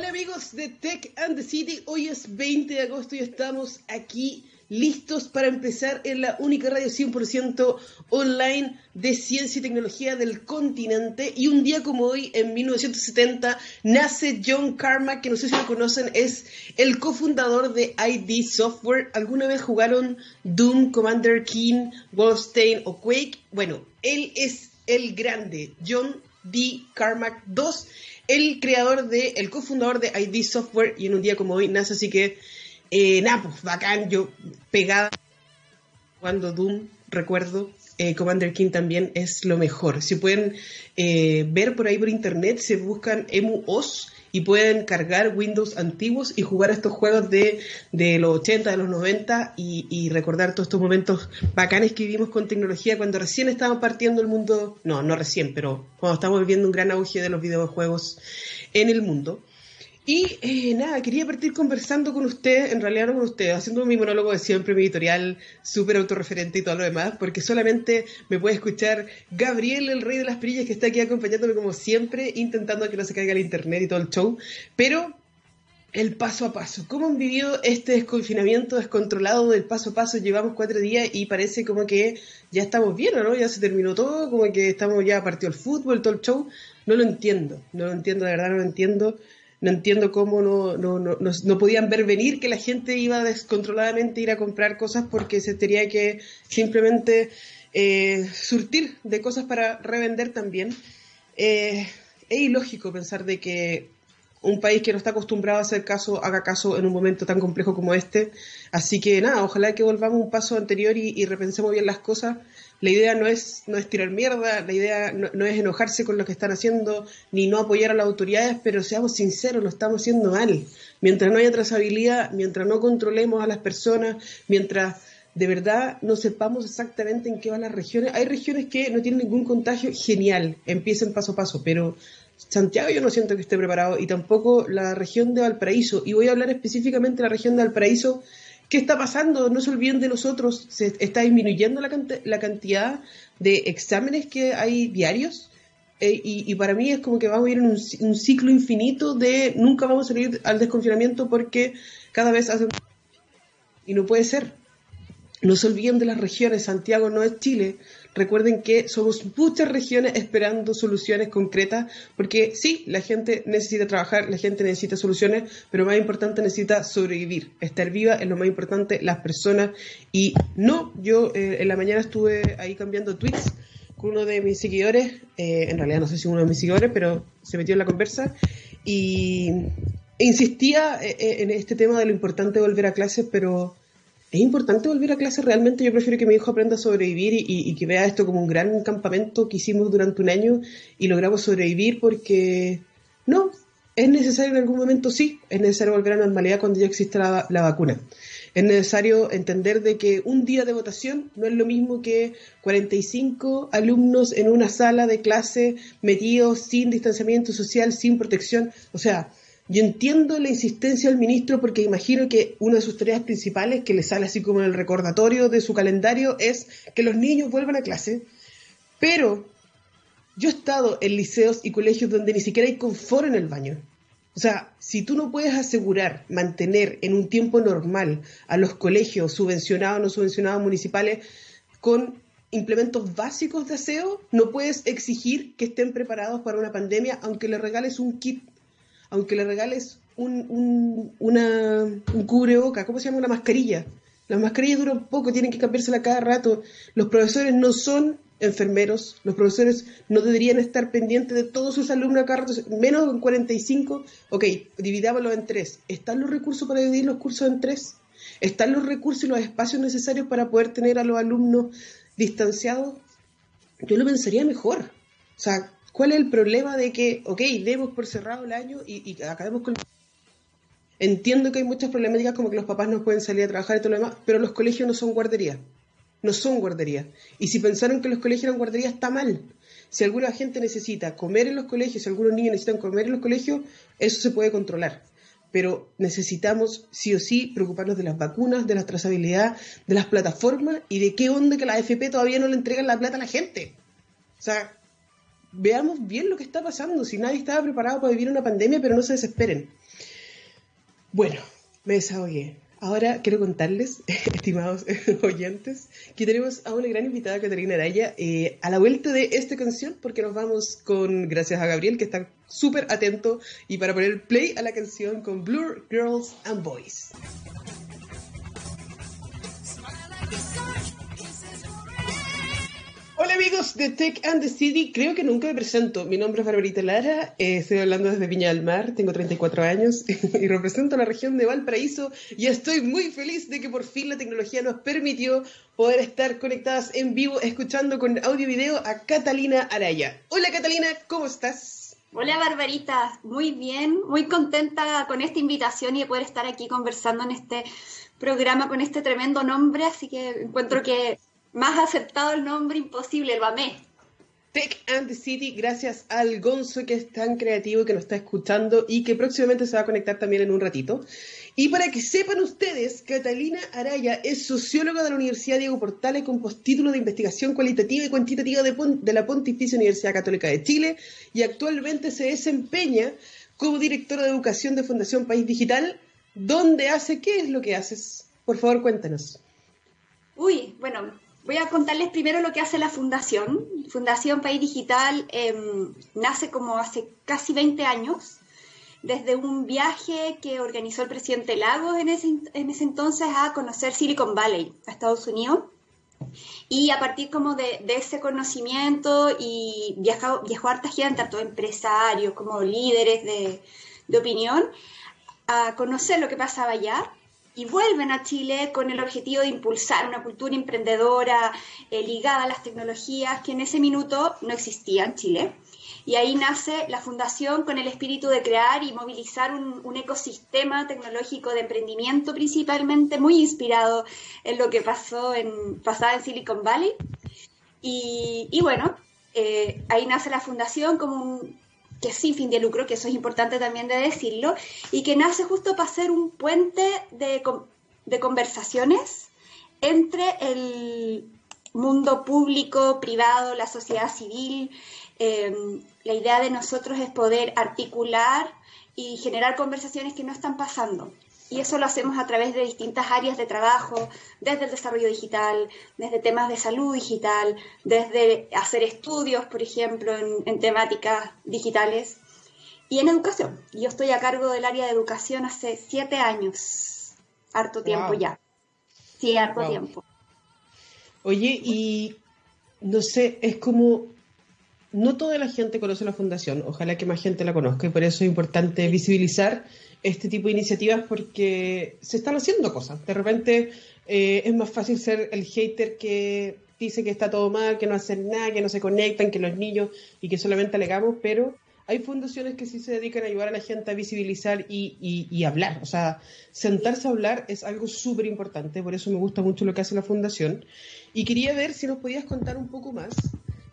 Hola amigos de Tech and the City, hoy es 20 de agosto y estamos aquí listos para empezar en la única radio 100% online de ciencia y tecnología del continente. Y un día como hoy, en 1970, nace John Carmack, que no sé si lo conocen, es el cofundador de ID Software. ¿Alguna vez jugaron Doom, Commander King, Wolfenstein o Quake? Bueno, él es el grande, John D. Carmack II, el creador de, el cofundador de ID Software, y en un día como hoy nace, así que eh, nada, pues bacán, yo pegada cuando Doom, recuerdo, eh, Commander King también es lo mejor. Si pueden eh, ver por ahí por internet, se buscan EmuOS y pueden cargar Windows antiguos y jugar estos juegos de, de los 80, de los 90 y, recordar todos estos momentos bacanes que vivimos con tecnología cuando recién estábamos partiendo el mundo, no, no recién, pero cuando estamos viviendo un gran auge de los videojuegos en el mundo. Y eh, nada, quería partir conversando con usted, en realidad no con usted, haciendo mi monólogo de siempre, mi editorial súper autorreferente y todo lo demás, porque solamente me puede escuchar Gabriel, el rey de las perillas, que está aquí acompañándome como siempre, intentando que no se caiga el internet y todo el show. Pero el paso a paso. ¿Cómo han vivido este desconfinamiento descontrolado del paso a paso? Llevamos cuatro días y parece como que ya estamos bien, ¿no? Ya se terminó todo, como que estamos ya partido el fútbol, todo el show. No lo entiendo, no lo entiendo, de verdad no lo entiendo no entiendo cómo no, no, no, no, podían ver venir que la gente iba descontroladamente a ir a comprar cosas porque se tenía que simplemente eh, surtir de cosas para revender también. Eh, es ilógico pensar de que un país que no está acostumbrado a hacer caso haga caso en un momento tan complejo como este. Así que nada, ojalá que volvamos un paso anterior y, y repensemos bien las cosas la idea no es, no es tirar mierda, la idea no, es enojarse con lo que están haciendo, ni no apoyar a las autoridades, pero seamos sinceros, lo estamos haciendo mal. Mientras no haya trazabilidad, mientras no controlemos a las personas, mientras de verdad no sepamos exactamente en qué van las regiones. Hay regiones que no tienen ningún contagio, genial, empiecen paso a paso, pero Santiago yo no siento que esté preparado y tampoco la región de Valparaíso. Y voy a hablar específicamente de la región de Valparaíso ¿Qué está pasando? No se olviden de nosotros. Se está disminuyendo la, la cantidad de exámenes que hay diarios. Eh, y, para mí es como que vamos a ir en un, ciclo infinito de nunca vamos a salir al desconfinamiento porque cada vez hacen... Y no puede ser. No se olviden de las regiones. Santiago no es Chile. Recuerden que somos muchas regiones esperando soluciones concretas, porque sí, la gente necesita trabajar, la gente necesita soluciones, pero más importante necesita sobrevivir. Estar viva es lo más importante, las personas. Y no, yo eh, en la mañana estuve ahí cambiando tweets con uno de mis seguidores, eh, en realidad no sé si uno de mis seguidores, pero se metió en la conversa y insistía eh, en este tema de lo importante de volver a clases, pero es importante volver a clase realmente. Yo prefiero que mi hijo aprenda a sobrevivir y, que vea esto como un gran campamento que hicimos durante un año y logramos sobrevivir porque no, es necesario en algún momento, sí, es necesario volver a la normalidad cuando ya exista la, vacuna. Es necesario entender de que un día de votación no es lo mismo que 45 alumnos en una sala de clase metidos sin distanciamiento social, sin protección. O sea, yo entiendo la insistencia del ministro porque imagino que una de sus tareas principales, que le sale así como en el recordatorio de su calendario, es que los niños vuelvan a clase. Pero yo he estado en liceos y colegios donde ni siquiera hay confort en el baño. O sea, si tú no puedes asegurar mantener en un tiempo normal a los colegios subvencionados o no subvencionados municipales con implementos básicos de aseo, no puedes exigir que estén preparados para una pandemia aunque le regales un kit aunque le regales un, un, una, un cubreboca, ¿cómo se llama? Una mascarilla. Las mascarillas duran poco, tienen que cambiársela cada rato. Los profesores no son enfermeros, los profesores no deberían estar pendientes de todos sus alumnos cada rato, menos en 45. Ok, dividámoslo en tres. ¿Están los recursos para dividir los cursos en tres? ¿Están los recursos y los espacios necesarios para poder tener a los alumnos distanciados? Yo lo pensaría mejor. O sea, ¿Cuál es el problema de que, ok, demos por cerrado el año y, acabemos con... Entiendo que hay muchas problemáticas como que los papás no pueden salir a trabajar y todo lo demás, pero los colegios no son guarderías. No son guarderías. Y si pensaron que los colegios eran guarderías, está mal. Si alguna gente necesita comer en los colegios, si algunos niños necesitan comer en los colegios, eso se puede controlar. Pero necesitamos sí o sí preocuparnos de las vacunas, de la trazabilidad, de las plataformas y de qué onda que la AFP todavía no le entregan la plata a la gente. O sea, veamos bien lo que está pasando. Si nadie estaba preparado para vivir una pandemia, pero no se desesperen. Bueno, me desahogué. Ahora quiero contarles, estimados oyentes, que tenemos a una gran invitada, Catalina Araya, eh, a la vuelta de esta canción, porque nos vamos con, gracias a Gabriel, que está súper atento, y para poner play a la canción con Blur Girls and Boys. Amigos de Tech and the City, creo que nunca me presento. Mi nombre es Barbarita Lara, eh, estoy hablando desde Viña del Mar, tengo 34 años y represento la región de Valparaíso y estoy muy feliz de que por fin la tecnología nos permitió poder estar conectadas en vivo escuchando con audio y video a Catalina Araya. Hola Catalina, ¿cómo estás? Hola Barbarita, muy bien, muy contenta con esta invitación y de poder estar aquí conversando en este programa con este tremendo nombre, así que encuentro que más aceptado el nombre imposible, el BAME. Tech and the City, gracias al Gonzo que es tan creativo que nos está escuchando y que próximamente se va a conectar también en un ratito. Y para que sepan ustedes, Catalina Araya es socióloga de la Universidad Diego Portales con postítulo de investigación cualitativa y cuantitativa de, de la Pontificia Universidad Católica de Chile y actualmente se desempeña como directora de educación de Fundación País Digital, donde hace, ¿qué es lo que haces? Por favor, cuéntanos. Uy, bueno, Voy a contarles primero lo que hace la Fundación. Fundación País Digital em, nace como hace casi 20 años, desde un viaje que organizó el presidente Lagos en ese, entonces a conocer Silicon Valley, a Estados Unidos. Y a partir como de, ese conocimiento y viajó, viajó harta gente, tanto empresarios como líderes de, de opinión, a conocer lo que pasaba allá y vuelven a Chile con el objetivo de impulsar una cultura emprendedora eh, ligada a las tecnologías que en ese minuto no existía en Chile. Y ahí nace la fundación con el espíritu de crear y movilizar un, ecosistema tecnológico de emprendimiento principalmente muy inspirado en lo que pasó en, pasaba en Silicon Valley. Y, bueno, eh, ahí nace la fundación como un, que sin fin de lucro, que eso es importante también de decirlo, y que nace justo para ser un puente de, conversaciones entre el mundo público, privado, la sociedad civil. Em, la idea de nosotros es poder articular y generar conversaciones que no están pasando. Y eso lo hacemos a través de distintas áreas de trabajo, desde el desarrollo digital, desde temas de salud digital, desde hacer estudios, por ejemplo, en, temáticas digitales y en educación. Yo estoy a cargo del área de educación hace siete años, harto tiempo ya. Sí, harto tiempo. Oye, y no sé, es como no toda la gente conoce la fundación, ojalá que más gente la conozca y por eso es importante visibilizar este tipo de iniciativas porque se están haciendo cosas. De repente eh, es más fácil ser el hater que dice que está todo mal, que no hacen nada, que no se conectan, que los niños y que solamente alegamos, pero hay fundaciones que sí se dedican a ayudar a la gente a visibilizar y, y hablar. O sea, sentarse a hablar es algo súper importante, por eso me gusta mucho lo que hace la fundación. Y quería ver si nos podías contar un poco más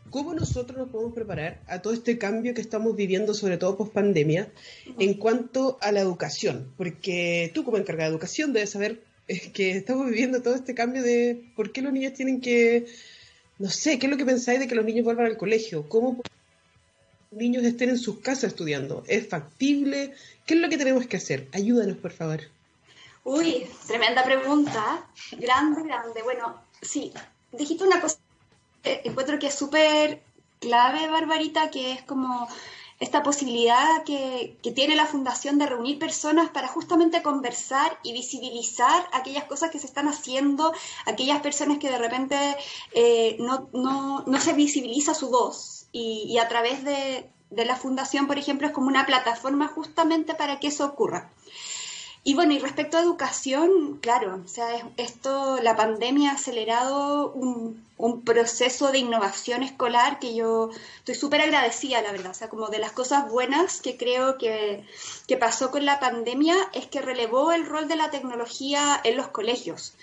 cómo nosotros nos podemos preparar a todo este cambio que estamos viviendo, sobre todo post pandemia, en cuanto a la educación. Porque tú, como encargada de educación, debes saber eh, que estamos viviendo todo este cambio de por qué los niños tienen que, no sé, qué es lo que pensáis de que los niños vuelvan al colegio, cómo los niños estén en sus casas estudiando. ¿Es factible? ¿Qué es lo que tenemos que hacer? Ayúdanos, por favor. Uy, tremenda pregunta. Grande, grande. Bueno, sí, dijiste una cosa encuentro que es súper clave, Barbarita, que es como esta posibilidad que, tiene la fundación de reunir personas para justamente conversar y visibilizar aquellas cosas que se están haciendo, aquellas personas que de repente eh, no, se visibiliza su voz. Y, a través de, de, la fundación, por ejemplo, es como una plataforma justamente para que eso ocurra. Y bueno, y respecto a educación, claro, o sea, esto, la pandemia ha acelerado un, proceso de innovación escolar que yo estoy súper agradecida, la verdad. O sea, como de las cosas buenas que creo que, que pasó con la pandemia es que relevó el rol de la tecnología en los colegios.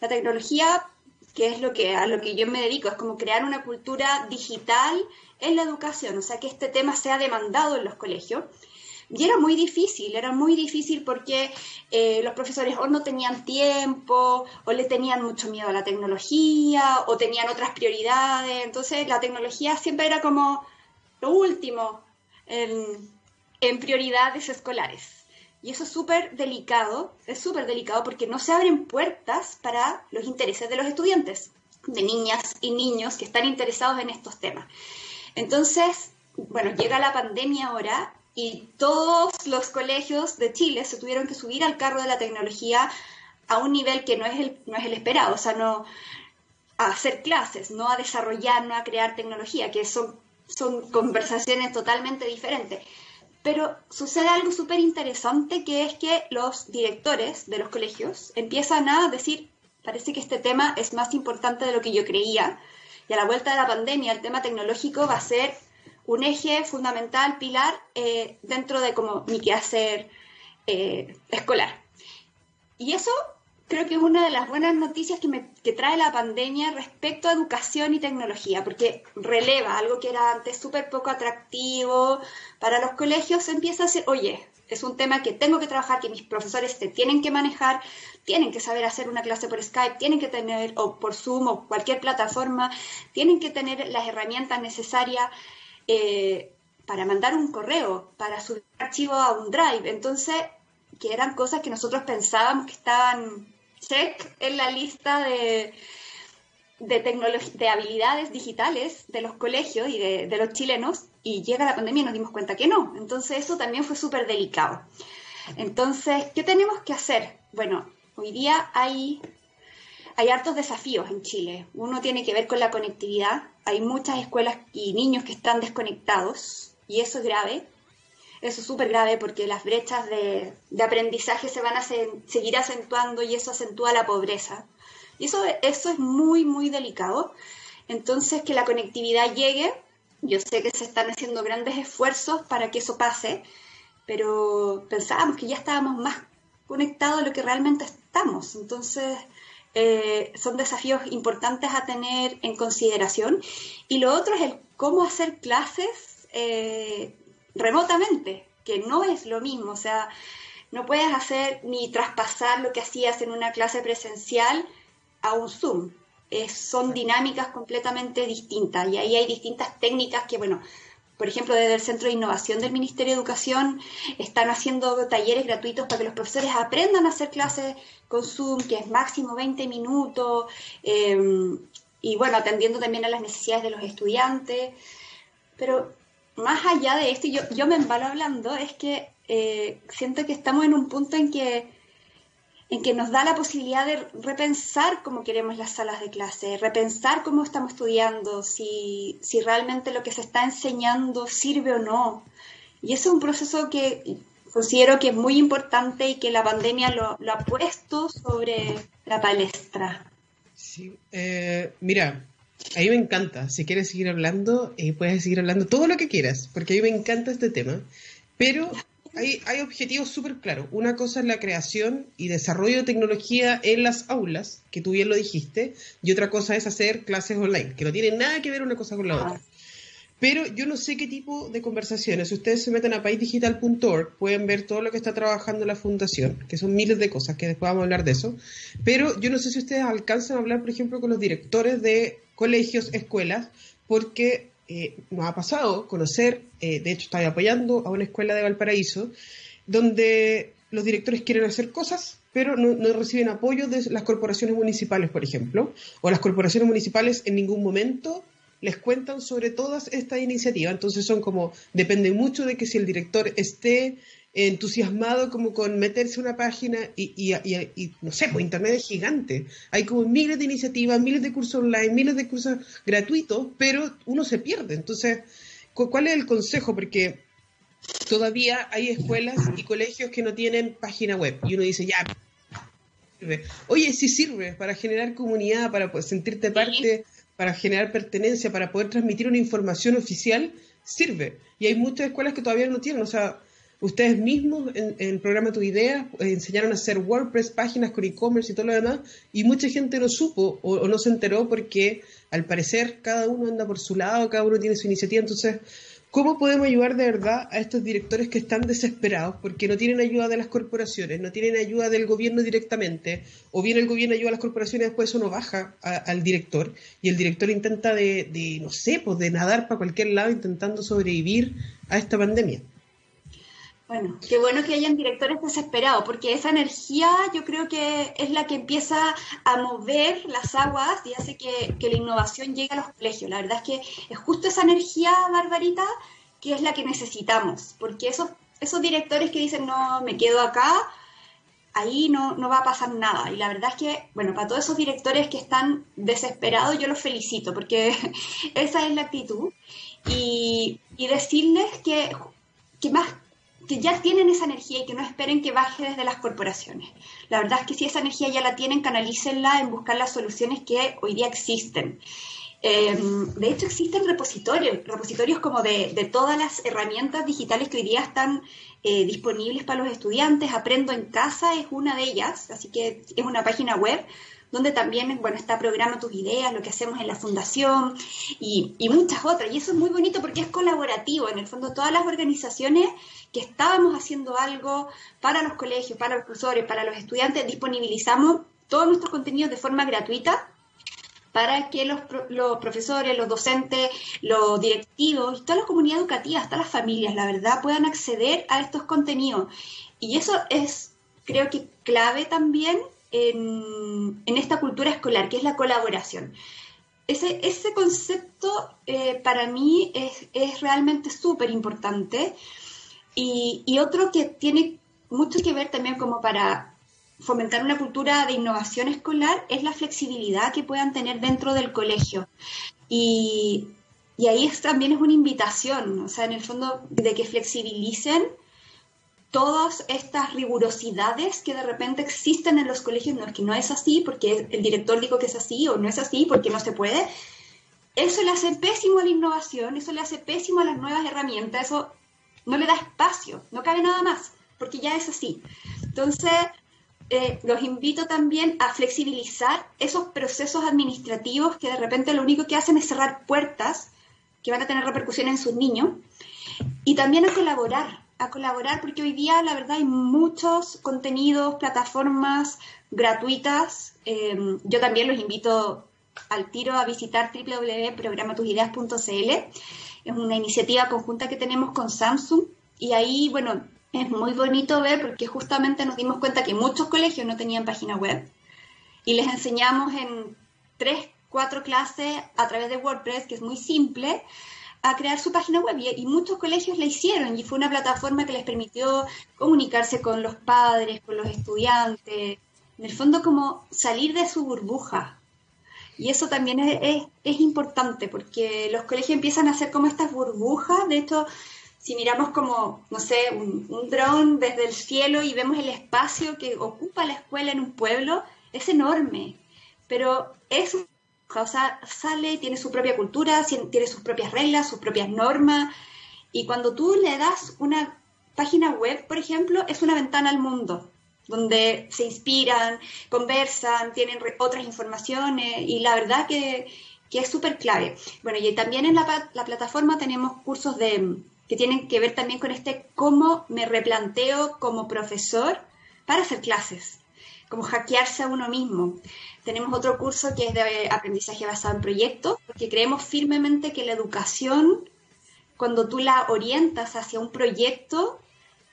La tecnología, que es lo que, a lo que yo me dedico, es como crear una cultura digital en la educación, o sea, que este tema sea demandado en los colegios. Y era muy difícil, era muy difícil porque eh, los profesores o no tenían tiempo, o le tenían mucho miedo a la tecnología, o tenían otras prioridades. Entonces la tecnología siempre era como lo último en, en prioridades escolares. Y eso es súper delicado, es súper delicado porque no se abren puertas para los intereses de los estudiantes, de niñas y niños que están interesados en estos temas. Entonces, bueno, llega la pandemia ahora y todos los colegios de Chile se tuvieron que subir al carro de la tecnología a un nivel que no es el, no es el esperado, o sea, no a hacer clases, no a desarrollar, no a crear tecnología, que son, son conversaciones totalmente diferentes. Pero sucede algo súper interesante que es que los directores de los colegios empiezan a decir, parece que este tema es más importante de lo que yo creía, y a la vuelta de la pandemia el tema tecnológico va a ser un eje fundamental, pilar, eh, dentro de mi quehacer eh, escolar. Y eso creo que es una de las buenas noticias que, me, que trae la pandemia respecto a educación y tecnología, porque releva algo que era antes súper poco atractivo para los colegios, empieza a ser, oye, es un tema que tengo que trabajar, que mis profesores tienen que manejar, tienen que saber hacer una clase por Skype, tienen que tener, o por Zoom o cualquier plataforma, tienen que tener las herramientas necesarias eh, para mandar un correo, para subir archivo a un drive. Entonces, que eran cosas que nosotros pensábamos que estaban check en la lista de, de, de habilidades digitales de los colegios y de, de, los chilenos, y llega la pandemia y nos dimos cuenta que no. Entonces, eso también fue súper delicado. Entonces, ¿qué tenemos que hacer? Bueno, hoy día hay hay hartos desafíos en Chile. Uno tiene que ver con la conectividad. Hay muchas escuelas y niños que están desconectados y eso es grave. Eso es súper grave porque las brechas de, aprendizaje se van a seguir acentuando y eso acentúa la pobreza. Y eso, eso es muy, muy delicado. Entonces, que la conectividad llegue, yo sé que se están haciendo grandes esfuerzos para que eso pase, pero pensábamos que ya estábamos más conectados de lo que realmente estamos. Entonces, eh, son desafíos importantes a tener en consideración. Y lo otro es el cómo hacer clases eh, remotamente, que no es lo mismo, o sea, no puedes hacer ni traspasar lo que hacías en una clase presencial a un Zoom. son dinámicas completamente distintas y ahí hay distintas técnicas que, bueno, por ejemplo, desde el Centro de Innovación del Ministerio de Educación están haciendo talleres gratuitos para que los profesores aprendan a hacer clases con Zoom, que es máximo 20 minutos, eh, y bueno, atendiendo también a las necesidades de los estudiantes. Pero más allá de esto, yo, yo me embalo hablando, es que eh, siento que estamos en un punto en que en que nos da la posibilidad de repensar cómo queremos las salas de clase, repensar cómo estamos estudiando, si, si realmente lo que se está enseñando sirve o no. Y eso es un proceso que considero que es muy importante y que la pandemia lo, ha puesto sobre la palestra. Sí, eh, mira, a mí me encanta. Si quieres seguir hablando, eh, puedes seguir hablando todo lo que quieras, porque a mí me encanta este tema. Pero hay, hay objetivos súper claros. Una cosa es la creación y desarrollo de tecnología en las aulas, que tú bien lo dijiste, y otra cosa es hacer clases online, que no tiene nada que ver una cosa con la otra. Pero yo no sé qué tipo de conversaciones. Si ustedes se meten a paisdigital.org, pueden ver todo lo que está trabajando la fundación, que son miles de cosas, que después vamos a hablar de eso. Pero yo no sé si ustedes alcanzan a hablar, por ejemplo, con los directores de colegios, escuelas, porque eh, nos ha pasado conocer, eh, de hecho estoy apoyando a una escuela de Valparaíso, donde los directores quieren hacer cosas, pero no, no, reciben apoyo de las corporaciones municipales, por ejemplo, o las corporaciones municipales en ningún momento les cuentan sobre todas estas iniciativas. Entonces son como, depende mucho de que si el director esté entusiasmado como con meterse una página y, no sé, pues Internet es gigante. Hay como miles de iniciativas, miles de cursos online, miles de cursos gratuitos, pero uno se pierde. Entonces, ¿cuál es el consejo? Porque todavía hay escuelas y colegios que no tienen página web y uno dice, ya, Oye, sí sirve para generar comunidad, para sentirte parte, para generar pertenencia, para poder transmitir una información oficial, sirve. Y hay muchas escuelas que todavía no tienen, o sea, Ustedes mismos en, el programa Tu Idea eh, enseñaron a hacer WordPress, páginas con e-commerce y todo lo demás, y mucha gente no supo o, no se enteró porque al parecer cada uno anda por su lado, cada uno tiene su iniciativa. Entonces, ¿Cómo podemos ayudar de verdad a estos directores que están desesperados porque no tienen ayuda de las corporaciones, no tienen ayuda del gobierno directamente, o bien el gobierno ayuda a las corporaciones y después eso no baja al director y el director intenta de, de, no sé, pues de nadar para cualquier lado intentando sobrevivir a esta pandemia? Bueno, qué bueno que hayan directores desesperados, porque esa energía yo creo que es la que empieza a mover las aguas y hace que, la innovación llegue a los colegios. La verdad es que es justo esa energía, Barbarita, que es la que necesitamos, porque esos, esos directores que dicen, no, me quedo acá, ahí no, no va a pasar nada. Y la verdad es que, bueno, para todos esos directores que están desesperados, yo los felicito, porque esa es la actitud. Y, y decirles que, que más que ya tienen esa energía y que no esperen que baje desde las corporaciones. La verdad es que si esa energía ya la tienen, canalícenla en buscar las soluciones que hoy día existen. Em, de hecho, existen repositorios, repositorios como de, de, todas las herramientas digitales que hoy día están eh, disponibles para los estudiantes. Aprendo en casa es una de ellas, así que es una página web donde también bueno, está Programa tus ideas, lo que hacemos en la fundación y, y, muchas otras. Y eso es muy bonito porque es colaborativo. En el fondo, todas las organizaciones que estábamos haciendo algo para los colegios, para los profesores, para los estudiantes, disponibilizamos todos nuestros contenidos de forma gratuita para que los, profesores, los docentes, los directivos, toda la comunidad educativa, hasta las familias, la verdad, puedan acceder a estos contenidos. Y eso es, creo que, clave también en, esta cultura escolar, que es la colaboración. Ese, ese concepto eh, para mí es, es realmente súper importante. Y, otro que tiene mucho que ver también como para fomentar una cultura de innovación escolar es la flexibilidad que puedan tener dentro del colegio. Y, ahí también es una invitación, o sea, en el fondo, de que flexibilicen todas estas rigurosidades que de repente existen en los colegios, no es que no es así porque el director dijo que es así o no es así porque no se puede, eso le hace pésimo a la innovación, eso le hace pésimo a las nuevas herramientas, eso no le da espacio, no cabe nada más, porque ya es así. Entonces, eh, los invito también a flexibilizar esos procesos administrativos que de repente lo único que hacen es cerrar puertas que van a tener repercusión en sus niños y también a colaborar a colaborar porque hoy día la verdad hay muchos contenidos, plataformas gratuitas. Em, yo también los invito al tiro a visitar www.programatusideas.cl. Es una iniciativa conjunta que tenemos con Samsung. Y ahí, bueno, es muy bonito ver porque justamente nos dimos cuenta que muchos colegios no tenían página web. Y les enseñamos en tres, cuatro clases a través de WordPress, que es muy simple, a crear su página web. Y, muchos colegios la hicieron. Y fue una plataforma que les permitió comunicarse con los padres, con los estudiantes, en el fondo como salir de su burbuja. Y eso también es, es, importante porque los colegios empiezan a hacer como estas burbujas, de hecho, si miramos como, no sé, un, un dron desde el cielo y vemos el espacio que ocupa la escuela en un pueblo, es enorme, pero es o sea, sale, tiene su propia cultura, tiene sus propias reglas, sus propias normas, y cuando tú le das una página web, por ejemplo, es una ventana al mundo, donde se inspiran, conversan, tienen otras informaciones, y la verdad que, es súper clave. Bueno, y también en la, la plataforma tenemos cursos de, que tienen que ver también con este cómo me replanteo como profesor para hacer clases, como hackearse a uno mismo. Tenemos otro curso que es de aprendizaje basado en proyectos, porque creemos firmemente que la educación, cuando tú la orientas hacia un proyecto,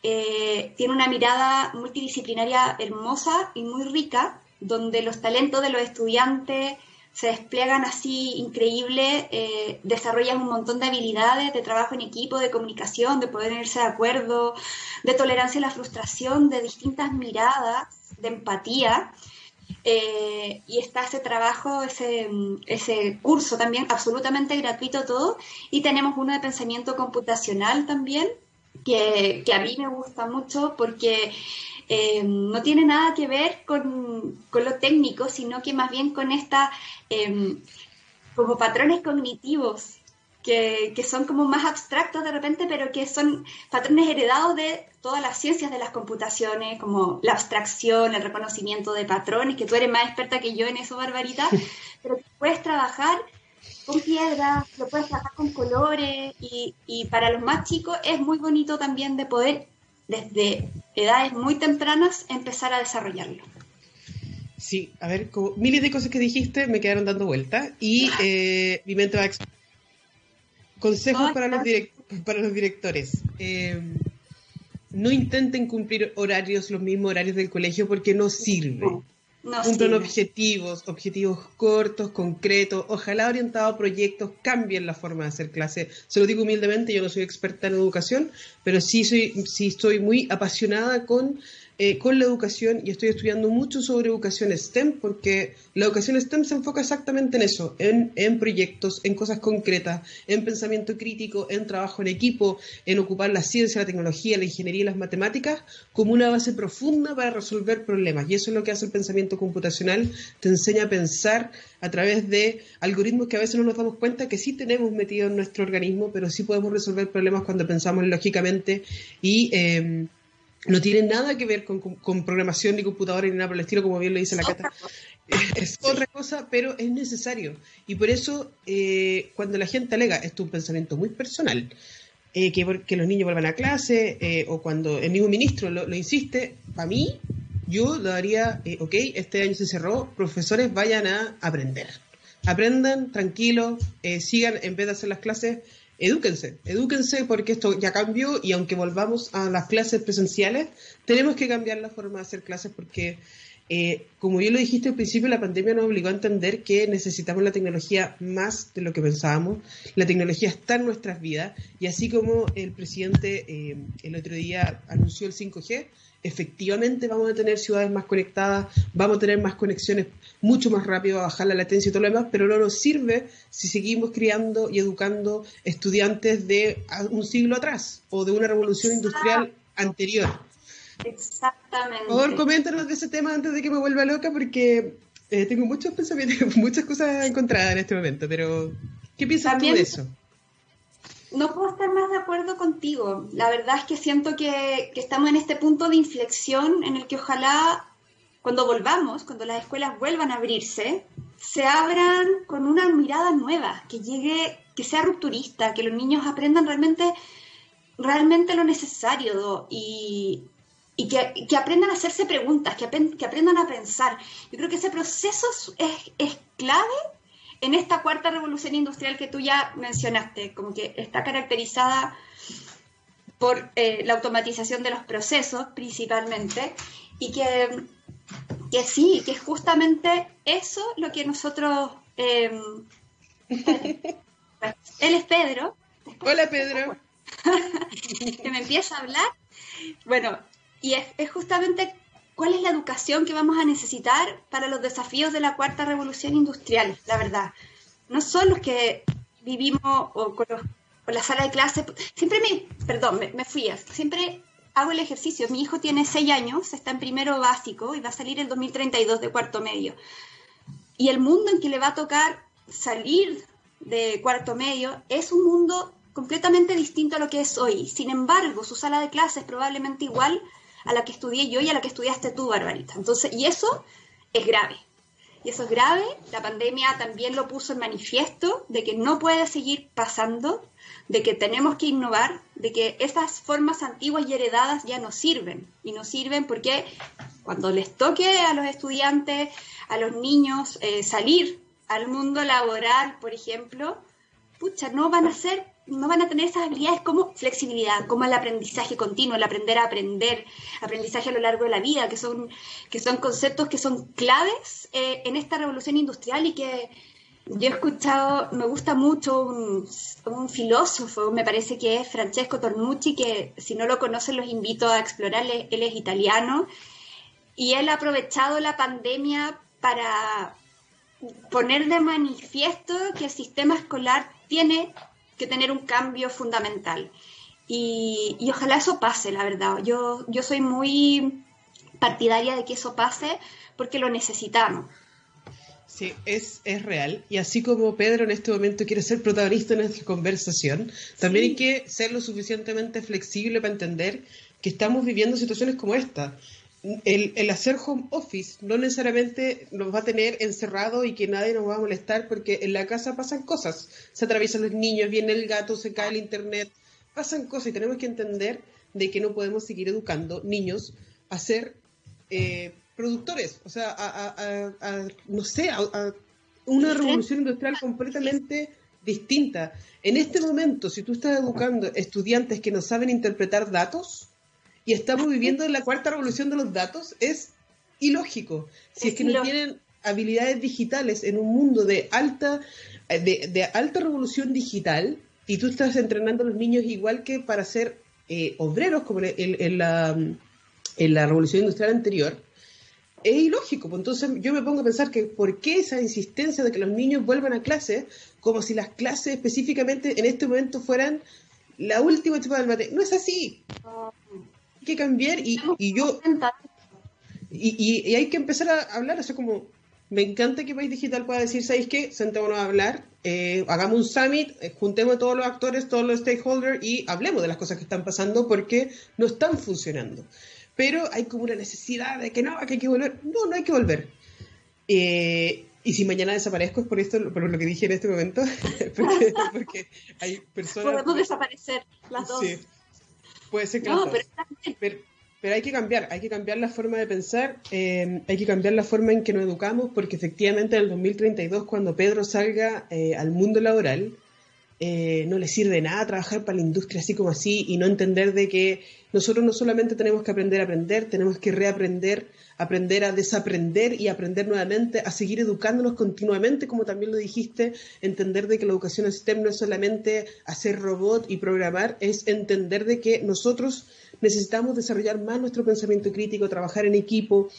eh, tiene una mirada multidisciplinaria hermosa y muy rica, donde los talentos de los estudiantes se despliegan así increíble, eh, desarrollan un montón de habilidades de trabajo en equipo, de comunicación, de poder irse de acuerdo, de tolerancia a la frustración, de distintas miradas, de empatía. Eh, y está ese trabajo, ese, ese curso también absolutamente gratuito todo. Y tenemos uno de pensamiento computacional también, que, que a mí me gusta mucho porque eh, no tiene nada que ver con, con, lo técnico, sino que más bien con esta, eh, como patrones cognitivos que, que, son como más abstractos de repente, pero que son patrones heredados de todas las ciencias de las computaciones, como la abstracción, el reconocimiento de patrones, que tú eres más experta que yo en eso, Barbarita, pero puedes trabajar con piedras, lo puedes trabajar con colores y, y para los más chicos es muy bonito también de poder desde edades muy tempranas empezar a desarrollarlo. Sí, a ver, como miles de cosas que dijiste me quedaron dando vuelta y eh, mi mente va a... Consejos para, los para los directores. Eh, no intenten cumplir horarios, los mismos horarios del colegio, porque no sirve. No, objetivos, objetivos cortos, concretos, ojalá orientados a proyectos, cambien la forma de hacer clase. Se lo digo humildemente, yo no soy experta en educación, pero sí, soy, sí estoy muy apasionada con eh, con la educación y estoy estudiando mucho sobre educación STEM porque la educación STEM se enfoca exactamente en eso, en, en, proyectos, en cosas concretas, en pensamiento crítico, en trabajo en equipo, en ocupar la ciencia, la tecnología, la ingeniería y las matemáticas como una base profunda para resolver problemas. Y eso es lo que hace el pensamiento computacional, te enseña a pensar a través de algoritmos que a veces no nos damos cuenta que sí tenemos metido en nuestro organismo, pero sí podemos resolver problemas cuando pensamos lógicamente y... Eh, no tiene nada que ver con, programación ni computadora ni nada por el estilo, como bien lo dice la Cata. Es otra cosa, pero es necesario. Y por eso, eh, cuando la gente alega, esto es un pensamiento muy personal, eh, que, los niños vuelvan a clase, eh, o cuando el mismo ministro lo, lo insiste, para mí, yo lo daría, ok, este año se cerró, profesores vayan a aprender. Aprendan, tranquilos, sigan, en vez de hacer las clases, edúquense, edúquense porque esto ya cambió y aunque volvamos a las clases presenciales, tenemos que cambiar la forma de hacer clases porque, eh, como bien lo dijiste al principio, la pandemia nos obligó a entender que necesitamos la tecnología más de lo que pensábamos. La tecnología está en nuestras vidas y así como el presidente eh, el otro día anunció el 5G, efectivamente vamos a tener ciudades más conectadas, vamos a tener más conexiones mucho más rápido, a bajar la latencia y todo lo demás, pero no nos sirve si seguimos criando y educando estudiantes de un siglo atrás o de una revolución industrial anterior. Exactamente. Por favor, coméntanos de ese tema antes de que me vuelva loca, porque eh, tengo muchos pensamientos, muchas cosas encontradas en este momento, pero ¿qué piensas tú de eso? No puedo estar más de acuerdo contigo. La verdad es que siento que, estamos en este punto de inflexión en el que ojalá cuando volvamos, cuando las escuelas vuelvan a abrirse, se abran con una mirada nueva, que llegue, que sea rupturista, que los niños aprendan realmente, realmente lo necesario y, que, aprendan a hacerse preguntas, que, aprendan a pensar. Yo creo que ese proceso es, es clave en esta cuarta revolución industrial que tú ya mencionaste, como que está caracterizada por eh, la automatización de los procesos principalmente, y que, que sí, que es justamente eso lo que nosotros... Em, él es Pedro. Hola Pedro. que me empieza a hablar. Bueno, y es, es justamente cuál es la educación que vamos a necesitar para los desafíos de la cuarta revolución industrial, la verdad. No son los que vivimos o con, la sala de clase. Siempre me, perdón, me, fui, siempre hago el ejercicio. Mi hijo tiene seis años, está en primero básico y va a salir el 2032 de cuarto medio. Y el mundo en que le va a tocar salir de cuarto medio es un mundo completamente distinto a lo que es hoy. Sin embargo, su sala de clase es probablemente igual a la que estudié yo y a la que estudiaste tú, Barbarita. Entonces, y eso es grave. Y eso es grave. La pandemia también lo puso en manifiesto de que no puede seguir pasando, de que tenemos que innovar, de que esas formas antiguas y heredadas ya no sirven. Y no sirven porque cuando les toque a los estudiantes, a los niños eh, salir al mundo laboral, por ejemplo, pucha, no van a ser no van a tener esas habilidades como flexibilidad, como el aprendizaje continuo, el aprender a aprender, aprendizaje a lo largo de la vida, que son, que son conceptos que son claves eh, en esta revolución industrial y que yo he escuchado, me gusta mucho un, filósofo, me parece que es Francesco Tornucci, que si no lo conocen los invito a explorar, él es italiano, y él ha aprovechado la pandemia para poner de manifiesto que el sistema escolar tiene que tener un cambio fundamental. Y, ojalá eso pase, la verdad. Yo, yo soy muy partidaria de que eso pase porque lo necesitamos. Sí, es, es real. Y así como Pedro en este momento quiere ser protagonista en nuestra conversación, también hay que ser lo suficientemente flexible para entender que estamos viviendo situaciones como esta. El, hacer home office no necesariamente nos va a tener encerrado y que nadie nos va a molestar porque en la casa pasan cosas. Se atraviesan los niños, viene el gato, se cae el internet, pasan cosas y tenemos que entender de que no podemos seguir educando niños a ser eh, productores, o sea, a, no sé, a, una revolución industrial completamente distinta. En este momento, si tú estás educando estudiantes que no saben interpretar datos, y estamos viviendo en la cuarta revolución de los datos, es ilógico. Si es que no tienen habilidades digitales en un mundo de alta, de, alta revolución digital, y tú estás entrenando a los niños igual que para ser eh, obreros, como en, la, en la revolución industrial anterior, es ilógico. Pues entonces yo me pongo a pensar que por qué esa insistencia de que los niños vuelvan a clase, como si las clases específicamente en este momento fueran la última etapa del mate. No es así. Hay que cambiar y, yo... Y, y, hay que empezar a hablar, o sea, como me encanta que País Digital pueda decir, ¿sabéis qué? Sentémonos a hablar, eh, hagamos un summit, eh, juntemos a todos los actores, todos los stakeholders y hablemos de las cosas que están pasando porque no están funcionando pero hay como una necesidad de que no, que hay que volver. No, no hay que volver. Eh, y si mañana desaparezco es por esto, por lo que dije en este momento, porque, hay personas... Podemos desaparecer las dos. Sí, puede ser que no, pero, pero, hay que cambiar, hay que cambiar la forma de pensar, eh, hay que cambiar la forma en que nos educamos, porque efectivamente en el 2032, cuando Pedro salga eh, al mundo laboral, eh, no le sirve nada trabajar para la industria así como así y no entender de que nosotros no solamente tenemos que aprender a aprender, tenemos que reaprender, aprender a desaprender y aprender nuevamente, a seguir educándonos continuamente, como también lo dijiste, entender de que la educación STEM no es solamente hacer robot y programar, es entender de que nosotros necesitamos desarrollar más nuestro pensamiento crítico, trabajar en equipo,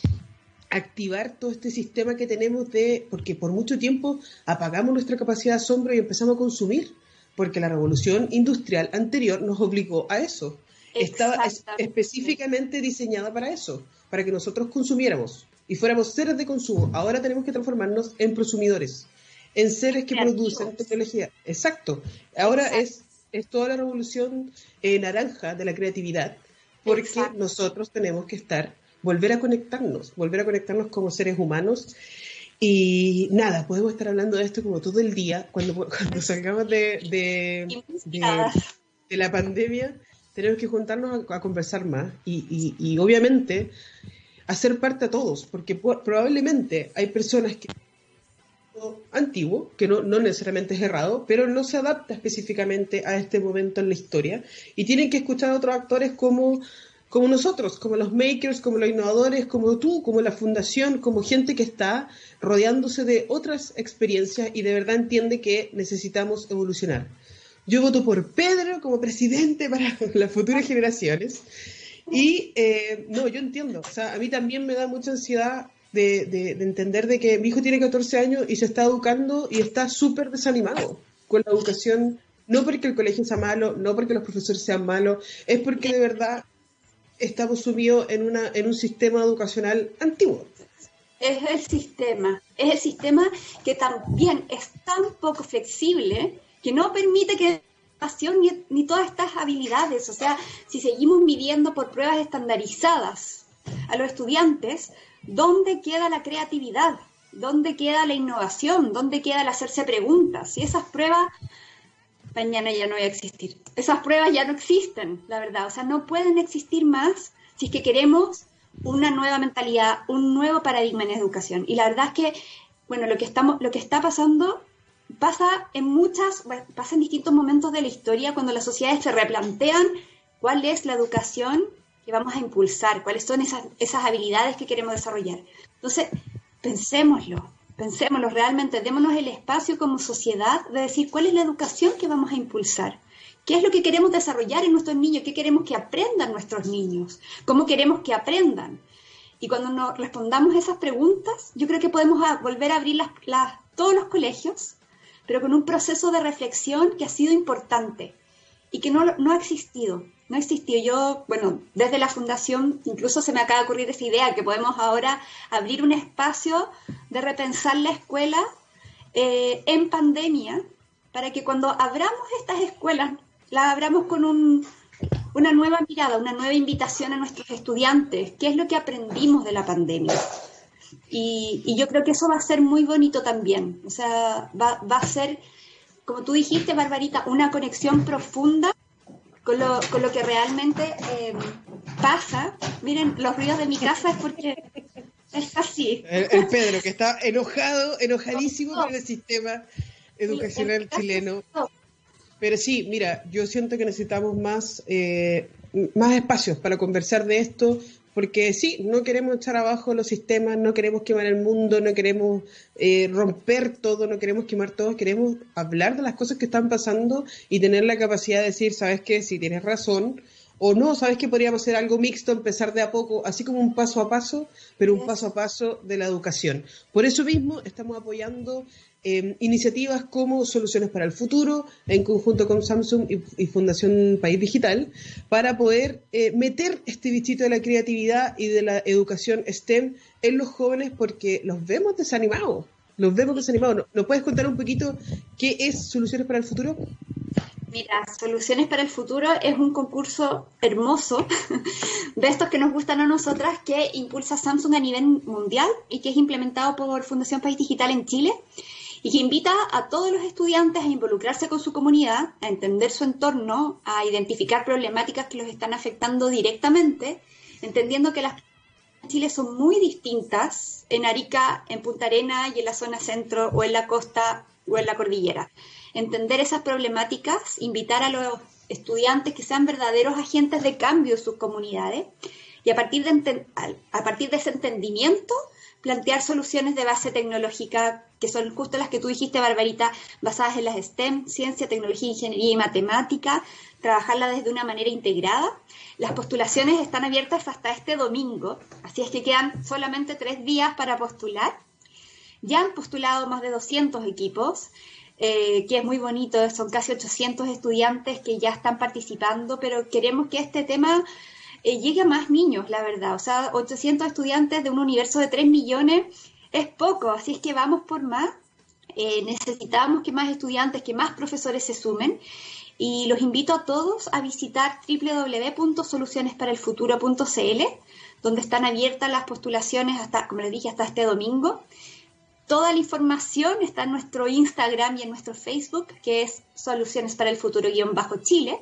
activar todo este sistema que tenemos de, porque por mucho tiempo apagamos nuestra capacidad de asombro y empezamos a consumir porque la revolución industrial anterior nos obligó a eso. Estaba específicamente diseñada para eso, para que nosotros consumiéramos y fuéramos seres de consumo. Ahora tenemos que transformarnos en prosumidores, en seres que producen tecnología. Exacto. Ahora es, es toda la revolución eh, naranja de la creatividad, porque nosotros tenemos que estar, volver a conectarnos, volver a conectarnos como seres humanos y nada, podemos estar hablando de esto como todo el día, cuando, cuando salgamos de, de, de, la pandemia, tenemos que juntarnos a, conversar más y, y, obviamente hacer parte a todos, porque probablemente hay personas que antiguo, que no, no necesariamente es errado, pero no se adapta específicamente a este momento en la historia y tienen que escuchar a otros actores como como nosotros, como los makers, como los innovadores, como tú, como la fundación, como gente que está rodeándose de otras experiencias y de verdad entiende que necesitamos evolucionar. Yo voto por Pedro como presidente para las futuras generaciones. Y eh, no, yo entiendo. O sea, a mí también me da mucha ansiedad de, de, entender de que mi hijo tiene 14 años y se está educando y está súper desanimado con la educación. No porque el colegio sea malo, no porque los profesores sean malos, es porque de verdad estamos sumidos en, un sistema educacional antiguo. Es el sistema, es el sistema que también es tan poco flexible que no permite que ni, ni todas estas habilidades, o sea, si seguimos midiendo por pruebas estandarizadas a los estudiantes, ¿dónde queda la creatividad? ¿Dónde queda la innovación? ¿Dónde queda el hacerse preguntas? Si esas pruebas mañana ya no va a existir. Esas pruebas ya no existen, la verdad. O sea, no pueden existir más si es que queremos una nueva mentalidad, un nuevo paradigma en educación. Y la verdad es que, bueno, lo que, estamos, lo que está pasando pasa en muchas, pasa en distintos momentos de la historia cuando las sociedades se replantean cuál es la educación que vamos a impulsar, cuáles son esas, esas habilidades que queremos desarrollar. Entonces, pensémoslo, pensémoslo realmente, démonos el espacio como sociedad de decir cuál es la educación que vamos a impulsar. ¿Qué es lo que queremos desarrollar en nuestros niños? ¿Qué queremos que aprendan nuestros niños? ¿Cómo queremos que aprendan? Y cuando nos respondamos esas preguntas, yo creo que podemos volver a abrir todos los colegios, pero con un proceso de reflexión que ha sido importante y que no, no ha existido no existió. Yo, bueno, desde la fundación incluso se me acaba de ocurrir esa idea que podemos ahora abrir un espacio de repensar la escuela eh, en pandemia para que cuando abramos estas escuelas, las abramos con un, una nueva mirada, una nueva invitación a nuestros estudiantes. ¿Qué es lo que aprendimos de la pandemia? Y, yo creo que eso va a ser muy bonito también. O sea, va, a ser, como tú dijiste, Barbarita, una conexión profunda con lo, con lo que realmente eh, pasa. Miren, los ruidos de mi casa es porque es así. El, Pedro, que está enojado, enojadísimo con el sistema educacional chileno. Pero sí, mira, yo siento que necesitamos más, eh, más espacios para conversar de esto, porque sí, no queremos echar abajo los sistemas, no queremos quemar el mundo, no queremos eh, romper todo, no queremos quemar todo, queremos hablar de las cosas que están pasando y tener la capacidad de decir, sabes qué, si tienes razón, o no, sabes que podríamos hacer algo mixto, empezar de a poco, así como un paso a paso, pero un paso a paso de la educación. Por eso mismo estamos apoyando Em, iniciativas como Soluciones para el Futuro, en conjunto con Samsung y, Fundación País Digital, para poder eh, meter este bichito de la creatividad y de la educación STEM en los jóvenes porque los vemos desanimados. Los vemos desanimados. ¿Nos puedes contar un poquito qué es Soluciones para el Futuro? Mira, Soluciones para el Futuro es un concurso hermoso de estos que nos gustan a nosotras que impulsa Samsung a nivel mundial y que es implementado por Fundación País Digital en Chile y que invita a todos los estudiantes a involucrarse con su comunidad, a entender su entorno, a identificar problemáticas que los están afectando directamente, entendiendo que las en Chile son muy distintas en Arica, en Punta Arena y en la zona centro o en la costa o en la cordillera. Entender esas problemáticas, invitar a los estudiantes que sean verdaderos agentes de cambio en sus comunidades y a partir de, a partir de ese entendimiento plantear soluciones de base tecnológica, que son justo las que tú dijiste, Barbarita, basadas en las STEM, ciencia, tecnología, ingeniería y matemática, trabajarla desde una manera integrada. Las postulaciones están abiertas hasta este domingo, así es que quedan solamente tres días para postular. Ya han postulado más de 200 equipos, eh, que es muy bonito, son casi 800 estudiantes que ya están participando, pero queremos que este tema eh, llegue a más niños, la verdad. O sea, 800 estudiantes de un universo de 3 millones es poco, así es que vamos por más. Eh, necesitamos que más estudiantes, que más profesores se sumen. Y los invito a todos a visitar www.solucionesparalfuturo.cl, donde están abiertas las postulaciones hasta, como les dije, hasta este domingo. Toda la información está en nuestro Instagram y en nuestro Facebook, que es Soluciones para el Futuro-Chile.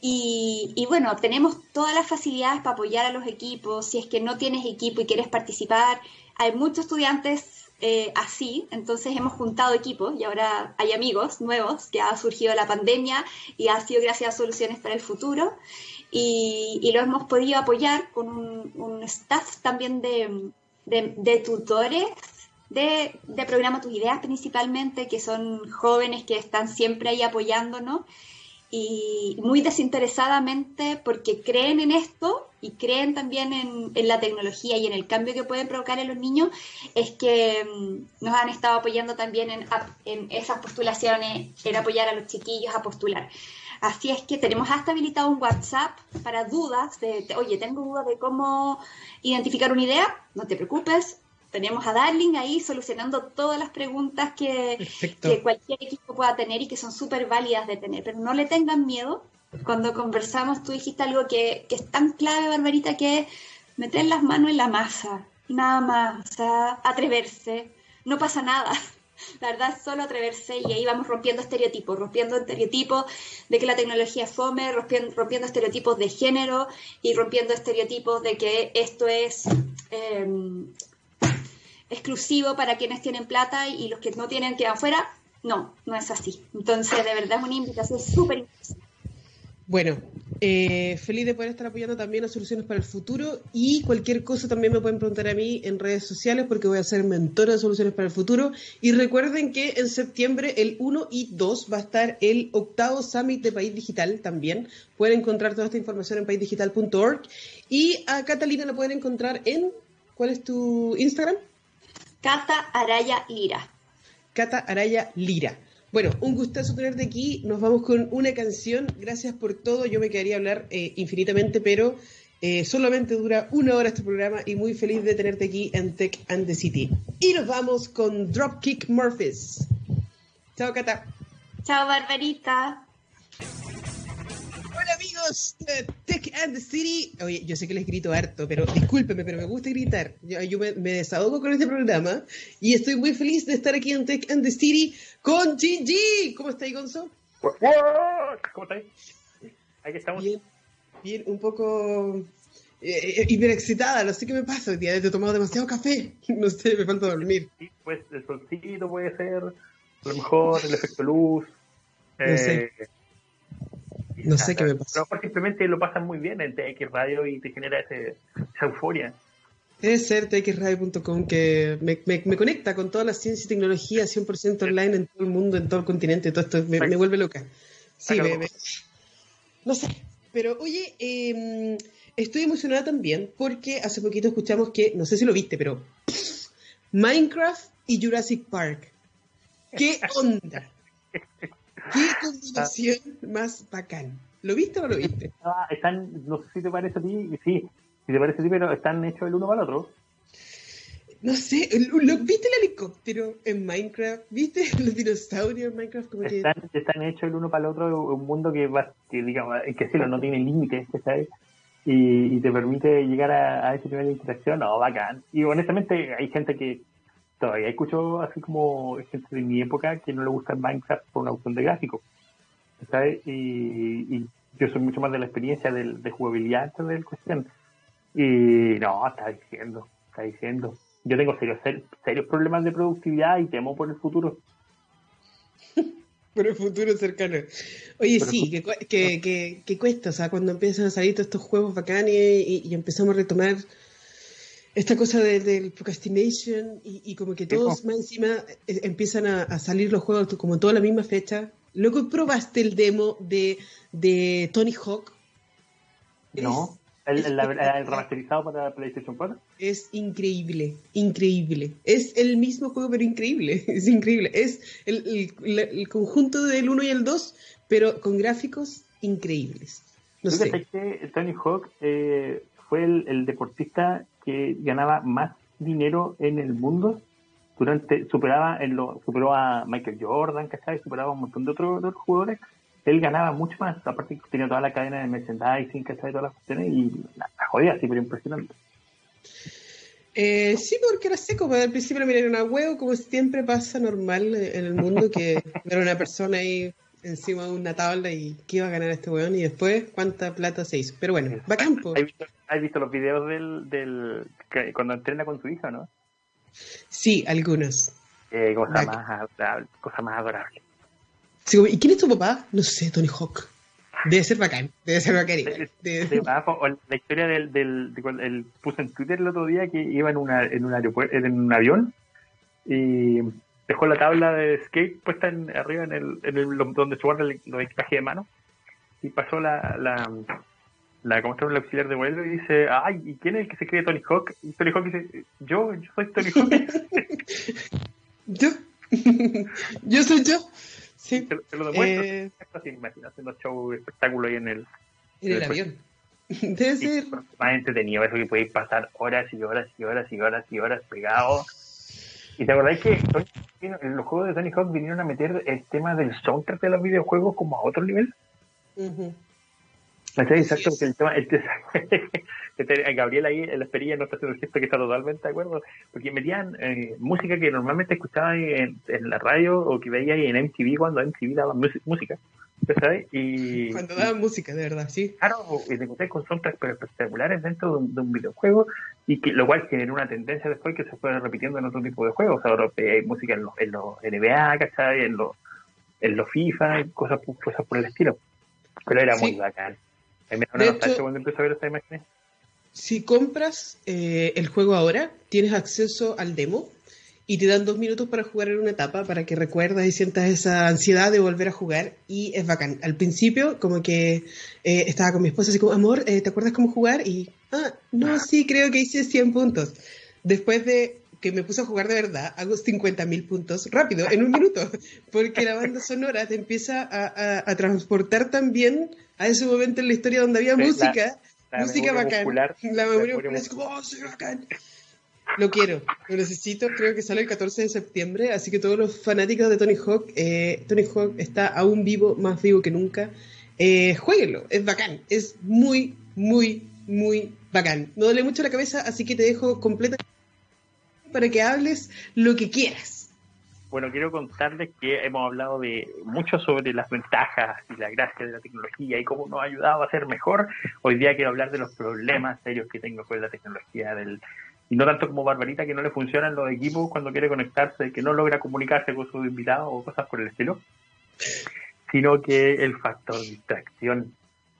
Y, bueno, tenemos todas las facilidades para apoyar a los equipos. Si es que no tienes equipo y quieres participar, hay muchos estudiantes eh, así, entonces hemos juntado equipos y ahora hay amigos nuevos que ha surgido la pandemia y ha sido gracias a Soluciones para el Futuro. Y, lo hemos podido apoyar con un, staff también de, tutores de, de, programa Tus Ideas principalmente, que son jóvenes que están siempre ahí apoyándonos y muy desinteresadamente porque creen en esto y creen también en, la tecnología y en el cambio que pueden provocar en los niños, es que mm, nos han estado apoyando también en, esas postulaciones, en apoyar a los chiquillos a postular. Así es que tenemos hasta habilitado un WhatsApp para dudas de, oye, tengo dudas de cómo identificar una idea, no te preocupes, tenemos a Darling ahí solucionando todas las preguntas que, cualquier equipo pueda tener y que son súper válidas de tener. Pero no le tengan miedo. Cuando conversamos, tú dijiste algo que, que es tan clave, Barbarita, que es meter las manos en la masa. Nada más. O sea, atreverse. No pasa nada. La verdad es solo atreverse y ahí vamos rompiendo estereotipos, rompiendo estereotipos de que la tecnología es fome, rompiendo, rompiendo estereotipos de género y rompiendo estereotipos de que esto es em, exclusivo para quienes tienen plata y los que no tienen quedan fuera. No, no es así. Entonces, de verdad es una invitación súper importante. Bueno, eh, feliz de poder estar apoyando también a Soluciones para el Futuro y cualquier cosa también me pueden preguntar a mí en redes sociales porque voy a ser mentora de Soluciones para el Futuro. Y recuerden que en septiembre, el 1 y 2, va a estar el octavo Summit de País Digital también. Pueden encontrar toda esta información en paisdigital.org. Y a Catalina la pueden encontrar en, ¿cuál es tu Instagram? Cata Araya Lira. Cata Araya Lira. Bueno, un gustazo tenerte aquí. Nos vamos con una canción. Gracias por todo. Yo me quedaría a hablar eh, infinitamente, pero eh, solamente dura una hora este programa y muy feliz de tenerte aquí en Tech and the City. Y nos vamos con Dropkick Murphys. Chao, Cata. Chao, Barbarita. Hola amigos de Tech and the City. Oye, yo sé que les grito harto, pero discúlpeme, pero me gusta gritar. Yo, me, desahogo con este programa y estoy muy feliz de estar aquí en Tech and the City con Gigi. ¿Cómo estáis, Gonzo? ¿Cómo estáis? Aquí estamos. Bien, bien un poco eh, hiperexcitada, no sé qué me pasa hoy día. He tomado demasiado café. No sé, me falta dormir. Sí, pues el solcito puede ser, a lo mejor el efecto luz. No sé. No sé qué me pasa. A lo simplemente lo pasan muy bien en TX Radio y te genera ese, esa euforia. Debe ser txradio.com que me, me, conecta con toda la ciencia y tecnología 100% online en todo el mundo, en todo el continente. Todo esto me, vuelve loca. Sí, me, no sé. Pero oye, eh, estoy emocionada también porque hace poquito escuchamos que, no sé si lo viste, pero Minecraft y Jurassic Park. ¿Qué onda? ¿Qué combinación más bacán? ¿Lo viste o no lo viste? Ah, están, no sé si te parece a ti, sí, si te parece a ti, pero están hechos el uno para el otro. No sé, ¿viste el helicóptero en Minecraft? ¿Viste los dinosaurios en Minecraft? Como están, están hechos el uno para el otro, un mundo que, va, que digamos, que sí, no tiene límites, ¿sabes? Y, y, te permite llegar a, a, ese nivel de interacción, no, bacán. Y honestamente hay gente que todavía escucho así como gente de mi época que no le gusta el Minecraft por una opción de gráfico. ¿sabes? Y, yo soy mucho más de la experiencia de, de jugabilidad del cuestión. Y no, está diciendo, está diciendo. Yo tengo serios, serios problemas de productividad y temo por el futuro. por el futuro cercano. Oye, sí, que, que, que, cuesta, o sea, cuando empiezan a salir todos estos juegos bacanes y empezamos a retomar esta cosa del procrastination y, como que todos más encima eh, empiezan a, salir los juegos como toda la misma fecha. Luego probaste el demo de, de Tony Hawk. No, el, remasterizado para PlayStation 4. Es increíble, increíble. Es el mismo juego, pero increíble. Es increíble. Es el, el conjunto del 1 y el 2, pero con gráficos increíbles. No sé. Que Tony Hawk eh, fue el, deportista que ganaba más dinero en el mundo durante superaba en lo superó a Michael Jordan ¿cachai? superaba a un montón de otros, jugadores él ganaba mucho más aparte que tenía toda la cadena de merchandising ¿cachai? todas las cuestiones y la, jodía así pero impresionante eh, sí, porque era seco, pero al principio lo miraron a huevo, como siempre pasa normal en el mundo, que era una persona ahí encima de una tabla y que iba a ganar este weón y después cuánta plata se hizo. Pero bueno, va campo. ¿Has visto, los videos del, del cuando entrena con su hija, no? Sí, algunos. Eh, cosa, más adorable, cosa más adorable. ¿Y quién es tu papá? No sé, Tony Hawk. Debe ser bacán, debe ser bacán la historia del, del, el, puse en Twitter el otro día que iba en, una, en un aeropuerto, en un avión y dejó la tabla de skate puesta en, arriba en el, en el donde se guarda el, equipaje de mano y pasó la, la, la como está el auxiliar de vuelo y dice, ay, ¿y quién es el que se cree Tony Hawk? Y Tony Hawk dice, yo, yo soy Tony Hawk. yo, yo soy yo. Sí. Te, lo demuestro. Eh... Así, imagínate los shows espectáculos ahí en el, en el avión. Debe ser. Más entretenido eso que podéis pasar horas y horas y horas y horas y horas pegados y te acordáis que en los juegos de Tony Hawk vinieron a meter el tema del soundtrack de los videojuegos como a otro nivel. Uh Exacto, que el tema, el, Gabriel ahí en la experiencia no está haciendo el gesto que está totalmente de acuerdo, porque metían eh, música que normalmente escuchaba en, en, la radio o que veía ahí en MTV cuando MTV daba música. Y, Cuando daban música, de verdad, sí. Claro, y te encontré con soundtracks espectaculares dentro de un, videojuego, y que lo cual generó una tendencia después que se fue repitiendo en otro tipo de juegos. Ahora hay música en los, en los NBA, ¿cachai? En los, en los FIFA, y cosas, cosas por el estilo. Pero era muy bacán. Me una hecho, cuando empecé a ver esta imagen. Si compras eh, el juego ahora, tienes acceso al demo y te dan dos minutos para jugar en una etapa para que recuerdas y sientas esa ansiedad de volver a jugar y es bacán. Al principio como que eh, estaba con mi esposa así como, amor, eh, ¿te acuerdas cómo jugar? Y, ah, no, sí, creo que hice 100 puntos. Después de que me puse a jugar de verdad, hago 50.000 puntos rápido, en un minuto, porque la banda sonora te empieza a, transportar también a ese momento en la historia donde había música, música bacán. la memoria muscular es como, oh, soy bacán. Lo quiero, lo necesito, creo que sale el 14 de septiembre, así que todos los fanáticos de Tony Hawk, eh, Tony Hawk está aún vivo, más vivo que nunca, eh, jueguenlo, es bacán, es muy, muy, muy bacán. Me duele mucho la cabeza, así que te dejo completamente para que hables lo que quieras. Bueno, quiero contarles que hemos hablado de mucho sobre las ventajas y la gracia de la tecnología y cómo nos ha ayudado a ser mejor. Hoy día quiero hablar de los problemas serios que tengo con la tecnología del y no tanto como Barbarita que no le funcionan los equipos cuando quiere conectarse, que no logra comunicarse con sus invitados o cosas por el estilo, sino que el factor distracción.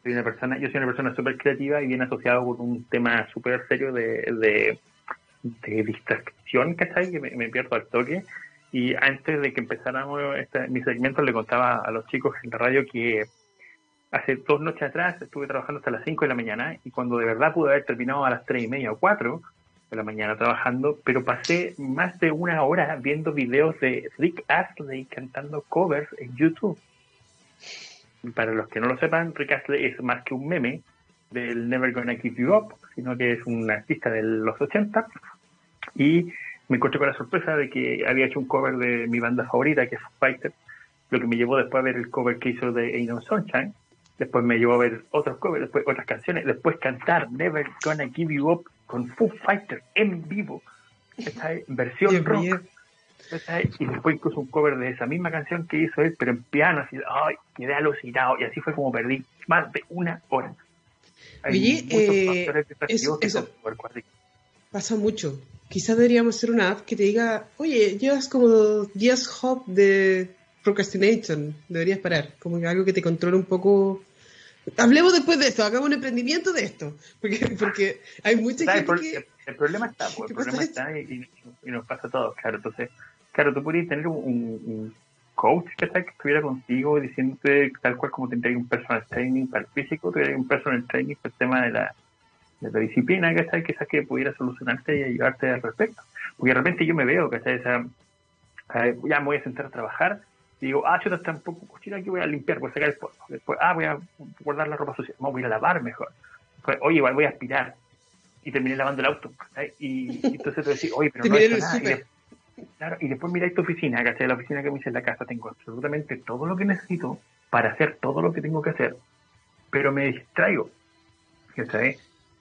Soy una persona, yo soy una persona súper creativa y bien asociado con un tema súper serio de, de, distracción, ¿cachai? Que me, pierdo al toque. Y antes de que empezáramos este, mi segmento, le contaba a los chicos en la radio que hace dos noches atrás estuve trabajando hasta las 5 de la mañana y cuando de verdad pude haber terminado a las 3 y media o 4 de la mañana trabajando, pero pasé más de una hora viendo videos de Rick Astley cantando covers en YouTube. Para los que no lo sepan, Rick Astley es más que un meme del Never Gonna Give You Up, sino que es un artista de los 80 y me encontré con la sorpresa de que había hecho un cover de mi banda favorita, que es Fighter, lo que me llevó después a ver el cover que hizo de Ain't No Sunshine, después me llevó a ver otros covers, después otras canciones, después cantar Never Gonna Give You Up con Foo Fighter en vivo, esta versión rock. Y después incluso un cover de esa misma canción que hizo él, pero en piano, así, ay, quedé alucinado. Y así fue como perdí más de una hora. Oye, eh, eso, pasa mucho. Quizás deberíamos hacer una app que te diga, oye, llevas como 10 hop de procrastination, deberías parar. Como algo que te controle un poco Hablemos después de esto, hagamos un emprendimiento de esto, porque, porque hay mucha gente el, que... El problema está, pues, el problema está y, nos pasa a todos, claro. Entonces, claro, tú podrías tener un, coach que, que estuviera contigo diciéndote tal cual como tendría un personal training para el físico, tendría un personal training para el tema de la, de la disciplina, que quizás que pudiera solucionarte y ayudarte al respecto. Porque de repente yo me veo, que esa, ya me voy a sentar a trabajar digo, ah, chuta, está un poco cochina, aquí voy a limpiar, voy a sacar el polvo. Después, ah, voy a guardar la ropa sucia, no, voy a lavar mejor. Después, oye, igual voy a aspirar. Y terminé lavando el auto. Y, entonces te decís, oye, pero no he nada. Y, claro, y después miráis tu oficina, ¿cachai? La oficina que me hice en la casa, tengo absolutamente todo lo que necesito para hacer todo lo que tengo que hacer, pero me distraigo. ¿Cachai?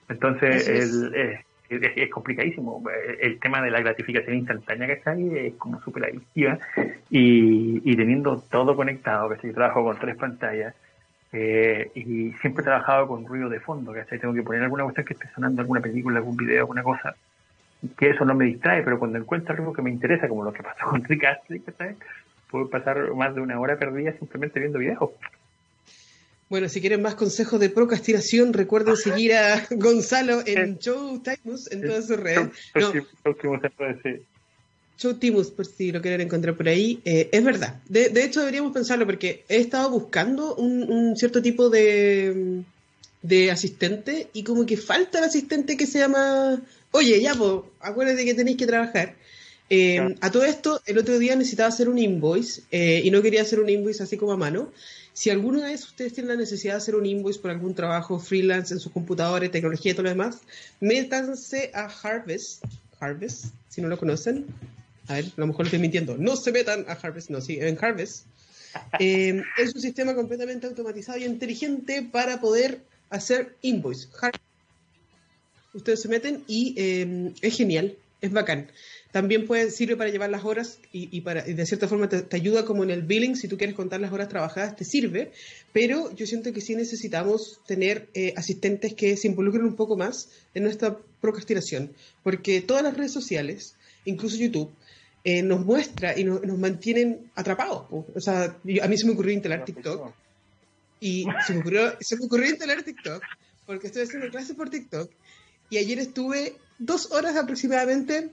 Entonces, el, eh, es, complicadísimo. El tema de la gratificación instantánea que está ahí es como súper adictiva y, teniendo todo conectado, que si trabajo con tres pantallas eh, y siempre he trabajado con ruido de fondo, que tengo que poner alguna cuestión que esté sonando, alguna película, algún video, alguna cosa, que eso no me distrae, pero cuando encuentro algo que me interesa, como lo que pasó con Rick Astley, puedo pasar más de una hora perdida simplemente viendo videos. Bueno, si quieren más consejos de procrastinación, recuerden seguir a Gonzalo en Showtimus en todas sus redes. No, Showtimus, por si lo quieren encontrar por ahí. Eh, es verdad. De, hecho, deberíamos pensarlo porque he estado buscando un, cierto tipo de, de, asistente y como que falta el asistente que se llama, oye, ya, pues, acuérdate que tenéis que trabajar. Eh, a todo esto, el otro día necesitaba hacer un invoice eh, y no quería hacer un invoice así como a mano. Si alguna vez ustedes tienen la necesidad de hacer un invoice por algún trabajo freelance en sus computadores, tecnología y todo lo demás, métanse a Harvest. Harvest, si no lo conocen. A ver, a lo mejor estoy mintiendo. No se metan a Harvest, no, sí, en Harvest. Eh, es un sistema completamente automatizado y inteligente para poder hacer invoice. Ustedes se meten y eh, es genial, es bacán. También puede, sirve para llevar las horas y, para, de cierta forma te, ayuda como en el billing, si tú quieres contar las horas trabajadas, te sirve, pero yo siento que sí necesitamos tener eh, asistentes que se involucren un poco más en nuestra procrastinación, porque todas las redes sociales, incluso YouTube, eh, nos muestra y nos mantienen atrapados. O sea, a mí se me ocurrió instalar TikTok y se me ocurrió, se me ocurrió instalar TikTok porque estoy haciendo clases por TikTok y ayer estuve dos horas aproximadamente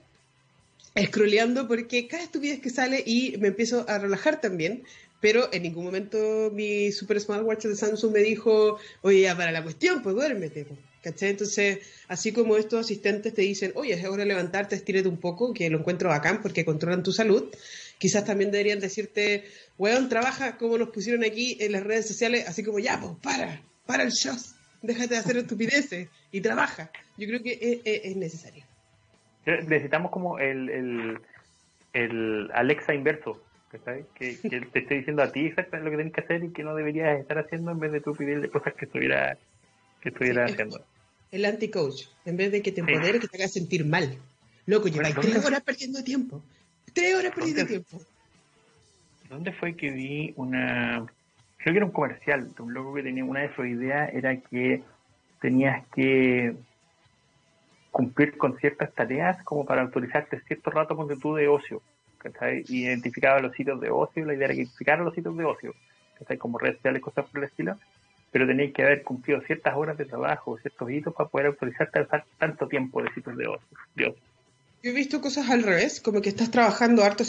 scrolleando porque cada estupidez que sale y me empiezo a relajar también, pero en ningún momento mi super smartwatch de Samsung me dijo, oye, ya para la cuestión, pues duérmete, ¿cachai? Entonces, así como estos asistentes te dicen, oye, es hora de levantarte, estírate un poco, que lo encuentro bacán porque controlan tu salud, quizás también deberían decirte, weón, trabaja como nos pusieron aquí en las redes sociales, así como, ya, pues para, para el show, déjate de hacer estupideces y trabaja. Yo creo que es necesario necesitamos como el, el, Alexa inverso, Que, que te esté diciendo a ti exactamente lo que tienes que hacer y que no deberías estar haciendo en vez de tú pedirle cosas que estuviera, que estuviera haciendo. El anti-coach, en vez de que te empodere, que te haga sentir mal. Loco, lleváis tres horas perdiendo tiempo. Tres horas perdiendo tiempo. ¿Dónde fue que vi una... Creo que era un comercial un loco que tenía una de sus ideas, era que tenías que cumplir con ciertas tareas como para autorizarte cierto rato donde tú de ocio. ¿cachai? Identificaba los sitios de ocio, la idea era que identificara los sitios de ocio, ¿cachai? como redes sociales, cosas por el estilo, pero tenéis que haber cumplido ciertas horas de trabajo, ciertos hitos para poder autorizarte a usar tanto tiempo de sitios de ocio. De ocio. Yo he visto cosas al revés, como que estás trabajando harto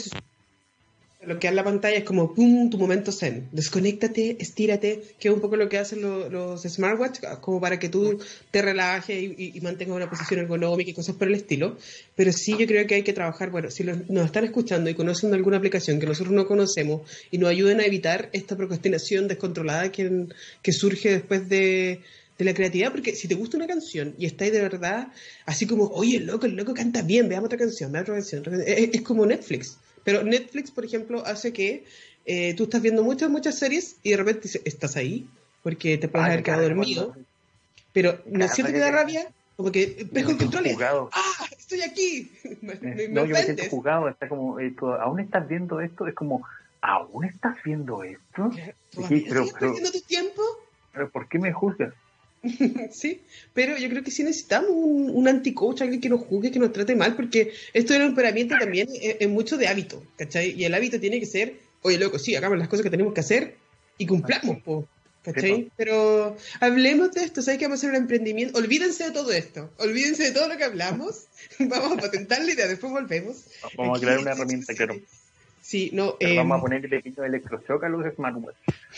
lo que en la pantalla es como pum, tu momento zen. Desconéctate, estírate, que es un poco lo que hacen los, smartwatch, como para que tú te relajes y, mantengas una posición ergonómica y cosas por el estilo. Pero sí, yo creo que hay que trabajar. Bueno, si nos están escuchando y conocen alguna aplicación que nosotros no conocemos y nos ayuden a evitar esta procrastinación descontrolada que, que surge después de, la creatividad, porque si te gusta una canción y estáis de verdad así como, oye, el loco, el loco canta bien, veamos otra canción, veamos otra canción. es como Netflix pero Netflix, por ejemplo, hace que eh, tú estás viendo muchas, muchas series y de repente estás ahí, porque te puedes haber quedado dormido. Pero ¿no es cierto que da rabia? Como que dejo el control ¡ah! ¡Estoy aquí! me, no, yo me siento jugado, está como, eh, ¿aún estás viendo esto? Es como, ¿aún estás viendo esto? Sí, pero, pero, tu tiempo? ¿Pero por qué me juzgas? sí, pero yo creo que sí necesitamos un, un anticoach, alguien que nos juzgue, que nos trate mal, porque esto del empoderamiento también es, mucho de hábito, ¿cachai? Y el hábito tiene que ser, oye, loco, sí, hagamos las cosas que tenemos que hacer y cumplamos, ¿cachai? Pero hablemos de esto, ¿sabes que vamos a hacer un emprendimiento? Olvídense de todo esto, olvídense de todo lo que hablamos, vamos a patentar la idea, después volvemos. Vamos a crear una herramienta, claro. Sí, no. vamos a em, poner el pequeño electroshock a los smartwatch.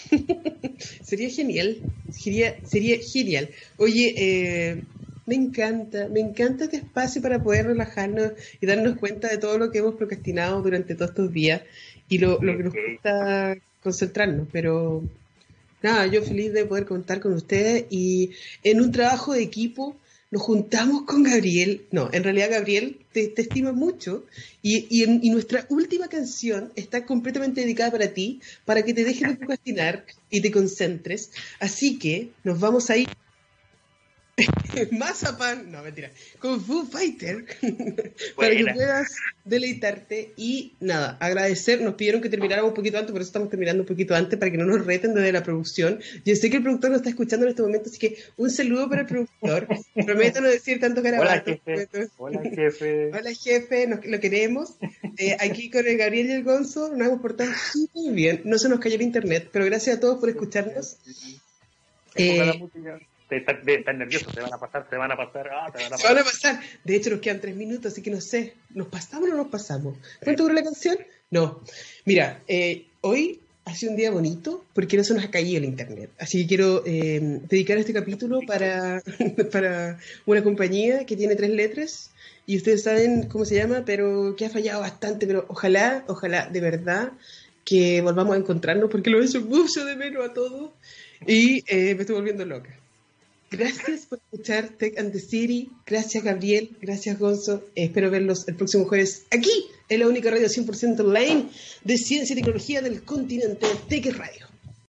sería genial. Sería, sería genial. Oye, eh, me encanta, me encanta este espacio para poder relajarnos y darnos cuenta de todo lo que hemos procrastinado durante todos estos días y lo, lo que nos cuesta concentrarnos. Pero nada, yo feliz de poder contar con ustedes y en un trabajo de equipo nos juntamos con Gabriel, no, en realidad Gabriel te, estima mucho y, y, nuestra última canción está completamente dedicada para ti, para que te dejes de procrastinar y te concentres. Así que nos vamos a ir Mazapan, no mentira, con Foo Fighter, para que puedas deleitarte y nada, agradecer, nos pidieron que termináramos un poquito antes, por eso estamos terminando un poquito antes, para que no nos reten desde la producción. Yo sé que el productor nos está escuchando en este momento, así que un saludo para el productor, prometo no decir tanto carabato. Hola jefe, hola jefe. Hola jefe, lo queremos. Eh, aquí con el Gabriel y el Gonzo nos hemos portado súper bien, no se nos cayó el internet, pero gracias a todos por escucharnos. Eh, van a pasar, se van a pasar, ah, van a pasar. Se van a pasar. De hecho, nos quedan tres minutos, así que no sé, ¿nos pasamos o no nos pasamos? ¿Cuánto dura la canción? No. Mira, eh, hoy ha sido un día bonito porque no se nos ha caído el internet. Así que quiero eh, dedicar este capítulo para, para una compañía que tiene tres letras y ustedes saben cómo se llama, pero que ha fallado bastante. Pero ojalá, ojalá, de verdad, que volvamos a encontrarnos porque lo he hecho mucho de menos a todos y eh, me estoy volviendo loca. Gracias por escuchar Tech and the City. Gracias, Gabriel. Gracias, Gonzo. espero verlos el próximo jueves aquí, en la única radio 100% online de ciencia y tecnología del continente Tech Radio.